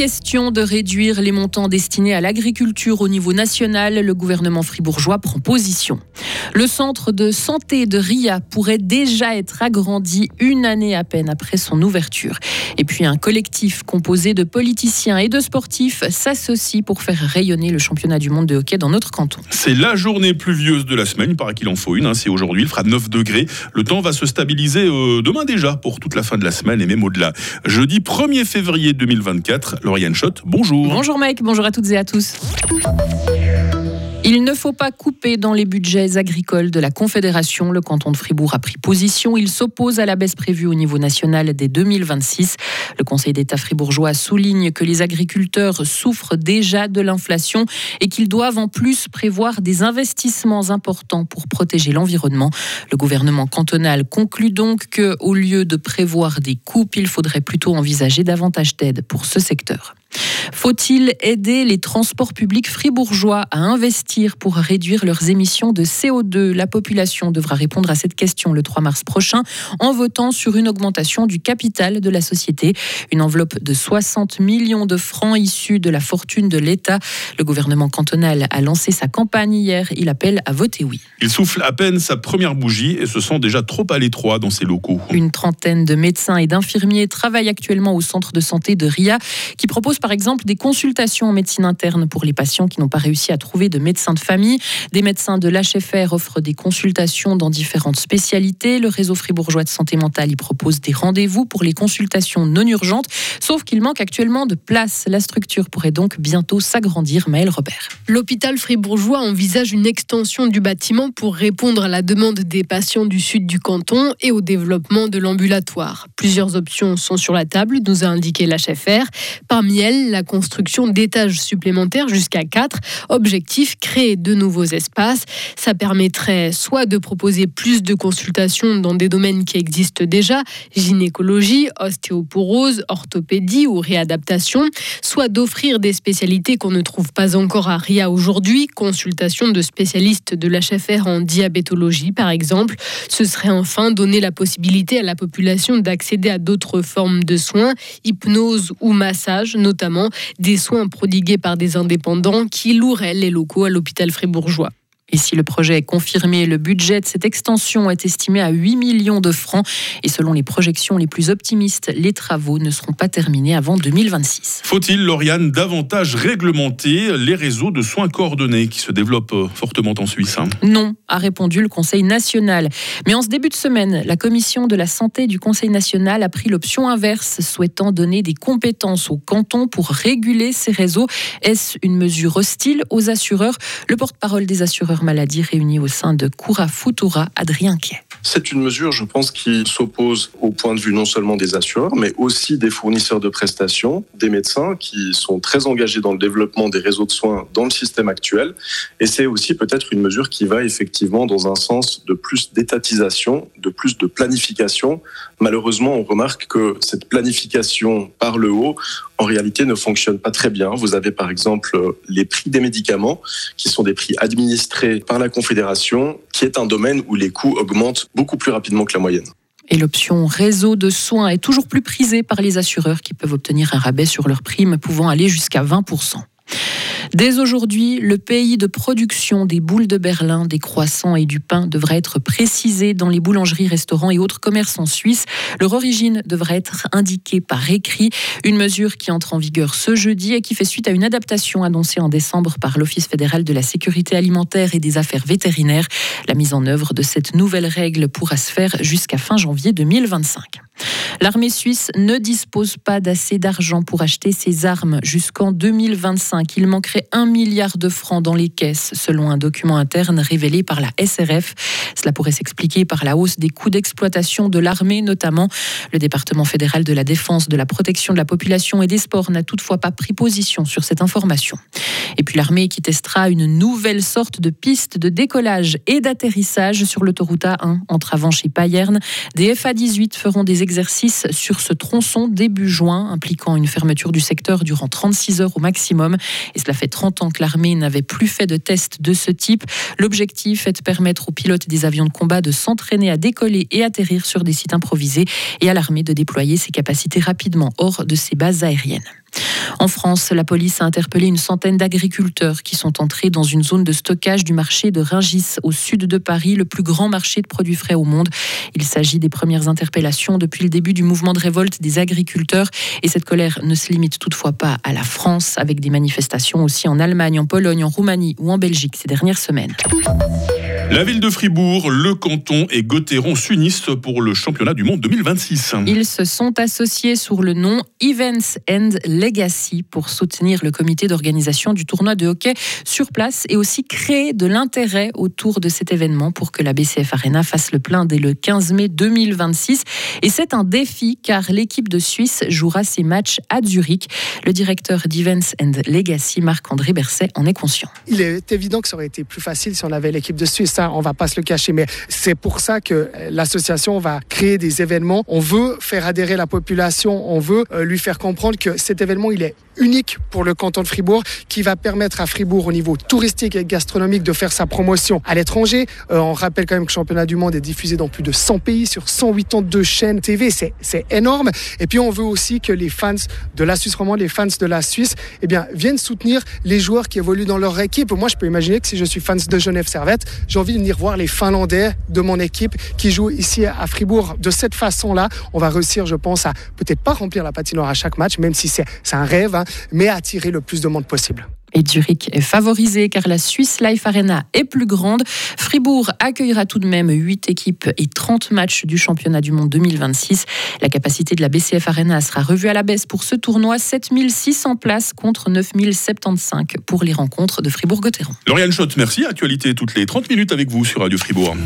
question de réduire les montants destinés à l'agriculture au niveau national. Le gouvernement fribourgeois prend position. Le centre de santé de RIA pourrait déjà être agrandi une année à peine après son ouverture. Et puis un collectif composé de politiciens et de sportifs s'associe pour faire rayonner le championnat du monde de hockey dans notre canton. C'est la journée pluvieuse de la semaine, il paraît qu'il en faut une, hein. c'est aujourd'hui, il fera 9 degrés. Le temps va se stabiliser euh, demain déjà pour toute la fin de la semaine et même au-delà. Jeudi 1er février 2024, Lauriane Schott, bonjour. Bonjour Mike, bonjour à toutes et à tous. Il ne faut pas couper dans les budgets agricoles de la Confédération. Le canton de Fribourg a pris position. Il s'oppose à la baisse prévue au niveau national dès 2026. Le Conseil d'État fribourgeois souligne que les agriculteurs souffrent déjà de l'inflation et qu'ils doivent en plus prévoir des investissements importants pour protéger l'environnement. Le gouvernement cantonal conclut donc que, au lieu de prévoir des coupes, il faudrait plutôt envisager davantage d'aide pour ce secteur. Faut-il aider les transports publics fribourgeois à investir pour réduire leurs émissions de CO2 La population devra répondre à cette question le 3 mars prochain en votant sur une augmentation du capital de la société. Une enveloppe de 60 millions de francs issus de la fortune de l'État. Le gouvernement cantonal a lancé sa campagne hier. Il appelle à voter oui. Il souffle à peine sa première bougie et se sent déjà trop à l'étroit dans ses locaux. Une trentaine de médecins et d'infirmiers travaillent actuellement au centre de santé de RIA qui propose par exemple des consultations en médecine interne pour les patients qui n'ont pas réussi à trouver de médecin de famille. Des médecins de l'HFR offrent des consultations dans différentes spécialités. Le réseau fribourgeois de santé mentale y propose des rendez-vous pour les consultations non urgentes, sauf qu'il manque actuellement de place. La structure pourrait donc bientôt s'agrandir. Maël Robert. L'hôpital fribourgeois envisage une extension du bâtiment pour répondre à la demande des patients du sud du canton et au développement de l'ambulatoire. Plusieurs options sont sur la table, nous a indiqué l'HFR. Parmi elles, la construction d'étages supplémentaires jusqu'à 4. Objectif, créer de nouveaux espaces. Ça permettrait soit de proposer plus de consultations dans des domaines qui existent déjà, gynécologie, ostéoporose, orthopédie ou réadaptation, soit d'offrir des spécialités qu'on ne trouve pas encore à RIA aujourd'hui, consultation de spécialistes de l'HFR en diabétologie par exemple. Ce serait enfin donner la possibilité à la population d'accéder à d'autres formes de soins, hypnose ou massage notamment notamment des soins prodigués par des indépendants qui loueraient les locaux à l'hôpital fribourgeois. Et si le projet est confirmé, le budget de cette extension est estimé à 8 millions de francs. Et selon les projections les plus optimistes, les travaux ne seront pas terminés avant 2026. Faut-il, Lauriane, davantage réglementer les réseaux de soins coordonnés qui se développent euh, fortement en Suisse hein? Non, a répondu le Conseil national. Mais en ce début de semaine, la Commission de la santé du Conseil national a pris l'option inverse, souhaitant donner des compétences au canton pour réguler ces réseaux. Est-ce une mesure hostile aux assureurs? Le porte-parole des assureurs maladies réunis au sein de Koura Futura, Adrien Quay. C'est une mesure, je pense, qui s'oppose au point de vue non seulement des assureurs, mais aussi des fournisseurs de prestations, des médecins qui sont très engagés dans le développement des réseaux de soins dans le système actuel. Et c'est aussi peut-être une mesure qui va effectivement dans un sens de plus d'étatisation, de plus de planification. Malheureusement, on remarque que cette planification par le haut, en réalité, ne fonctionne pas très bien. Vous avez par exemple les prix des médicaments, qui sont des prix administrés par la Confédération, qui est un domaine où les coûts augmentent beaucoup plus rapidement que la moyenne. Et l'option réseau de soins est toujours plus prisée par les assureurs qui peuvent obtenir un rabais sur leurs primes pouvant aller jusqu'à 20%. Dès aujourd'hui, le pays de production des boules de Berlin, des croissants et du pain devrait être précisé dans les boulangeries, restaurants et autres commerces en Suisse. Leur origine devrait être indiquée par écrit, une mesure qui entre en vigueur ce jeudi et qui fait suite à une adaptation annoncée en décembre par l'Office fédéral de la sécurité alimentaire et des affaires vétérinaires. La mise en œuvre de cette nouvelle règle pourra se faire jusqu'à fin janvier 2025. L'armée suisse ne dispose pas d'assez d'argent pour acheter ses armes jusqu'en 2025. Il manquerait un milliard de francs dans les caisses, selon un document interne révélé par la SRF. Cela pourrait s'expliquer par la hausse des coûts d'exploitation de l'armée, notamment. Le département fédéral de la défense, de la protection de la population et des sports n'a toutefois pas pris position sur cette information. Et puis l'armée qui testera une nouvelle sorte de piste de décollage et d'atterrissage sur l'autoroute A1 entre Avanches et Payerne. Des FA-18 feront des exercices sur ce tronçon début juin, impliquant une fermeture du secteur durant 36 heures au maximum. Et cela fait 30 ans que l'armée n'avait plus fait de tests de ce type. L'objectif est de permettre aux pilotes des avions de combat de s'entraîner à décoller et atterrir sur des sites improvisés et à l'armée de déployer ses capacités rapidement hors de ses bases aériennes. En France, la police a interpellé une centaine d'agriculteurs qui sont entrés dans une zone de stockage du marché de Ringis au sud de Paris, le plus grand marché de produits frais au monde. Il s'agit des premières interpellations depuis le début du mouvement de révolte des agriculteurs et cette colère ne se limite toutefois pas à la France avec des manifestations aussi en Allemagne, en Pologne, en Roumanie ou en Belgique ces dernières semaines. La ville de Fribourg, le canton et Gauthieron s'unissent pour le championnat du monde 2026. Ils se sont associés sous le nom Events and Legacy pour soutenir le comité d'organisation du tournoi de hockey sur place et aussi créer de l'intérêt autour de cet événement pour que la BCF Arena fasse le plein dès le 15 mai 2026. Et c'est un défi car l'équipe de Suisse jouera ses matchs à Zurich. Le directeur d'Events and Legacy, Marc-André Berset, en est conscient. Il est évident que ça aurait été plus facile si on avait l'équipe de Suisse on on va pas se le cacher. Mais c'est pour ça que l'association va créer des événements. On veut faire adhérer la population, on veut euh, lui faire comprendre que cet événement, il est unique pour le canton de Fribourg, qui va permettre à Fribourg, au niveau touristique et gastronomique, de faire sa promotion à l'étranger. Euh, on rappelle quand même que le championnat du monde est diffusé dans plus de 100 pays, sur 182 chaînes TV. C'est énorme. Et puis, on veut aussi que les fans de la Suisse romande, les fans de la Suisse, eh bien, viennent soutenir les joueurs qui évoluent dans leur équipe. Moi, je peux imaginer que si je suis fan de Genève Servette, j'ai envie de venir voir les Finlandais de mon équipe qui jouent ici à Fribourg. De cette façon-là, on va réussir, je pense, à peut-être pas remplir la patinoire à chaque match, même si c'est un rêve, hein, mais à attirer le plus de monde possible. Et Zurich est favorisé car la Swiss Life Arena est plus grande. Fribourg accueillera tout de même 8 équipes et 30 matchs du championnat du monde 2026. La capacité de la BCF Arena sera revue à la baisse pour ce tournoi. 7600 places contre 9075 pour les rencontres de Fribourg-Gotteron. Lauriane Schott, merci. Actualité toutes les 30 minutes avec vous sur Radio Fribourg.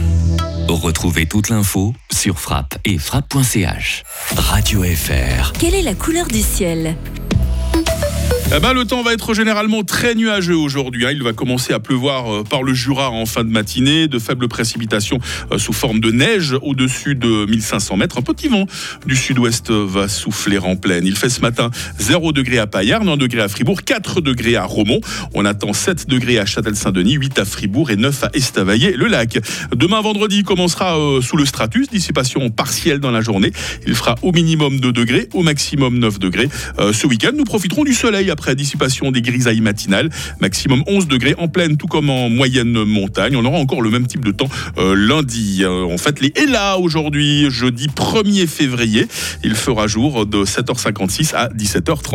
Retrouvez toute l'info sur frappe et frappe.ch. Radio FR. Quelle est la couleur du ciel? Eh ben, le temps va être généralement très nuageux aujourd'hui. Hein. Il va commencer à pleuvoir euh, par le Jura en fin de matinée, de faibles précipitations euh, sous forme de neige au-dessus de 1500 mètres. Un petit vent du sud-ouest va souffler en pleine. Il fait ce matin 0 degré à Payarn, 1 degré à Fribourg, 4 degrés à Romont. On attend 7 degrés à Châtel-Saint-Denis, 8 à Fribourg et 9 à Estavayer-le-Lac. Demain vendredi commencera euh, sous le stratus, dissipation partielle dans la journée. Il fera au minimum 2 degrés, au maximum 9 degrés. ce week-end, nous profiterons du soleil après la dissipation des grisailles matinales. Maximum 11 degrés en pleine, tout comme en moyenne montagne. On aura encore le même type de temps euh, lundi. Euh, en fait, les est là aujourd'hui, jeudi 1er février. Il fera jour de 7h56 à 17h30.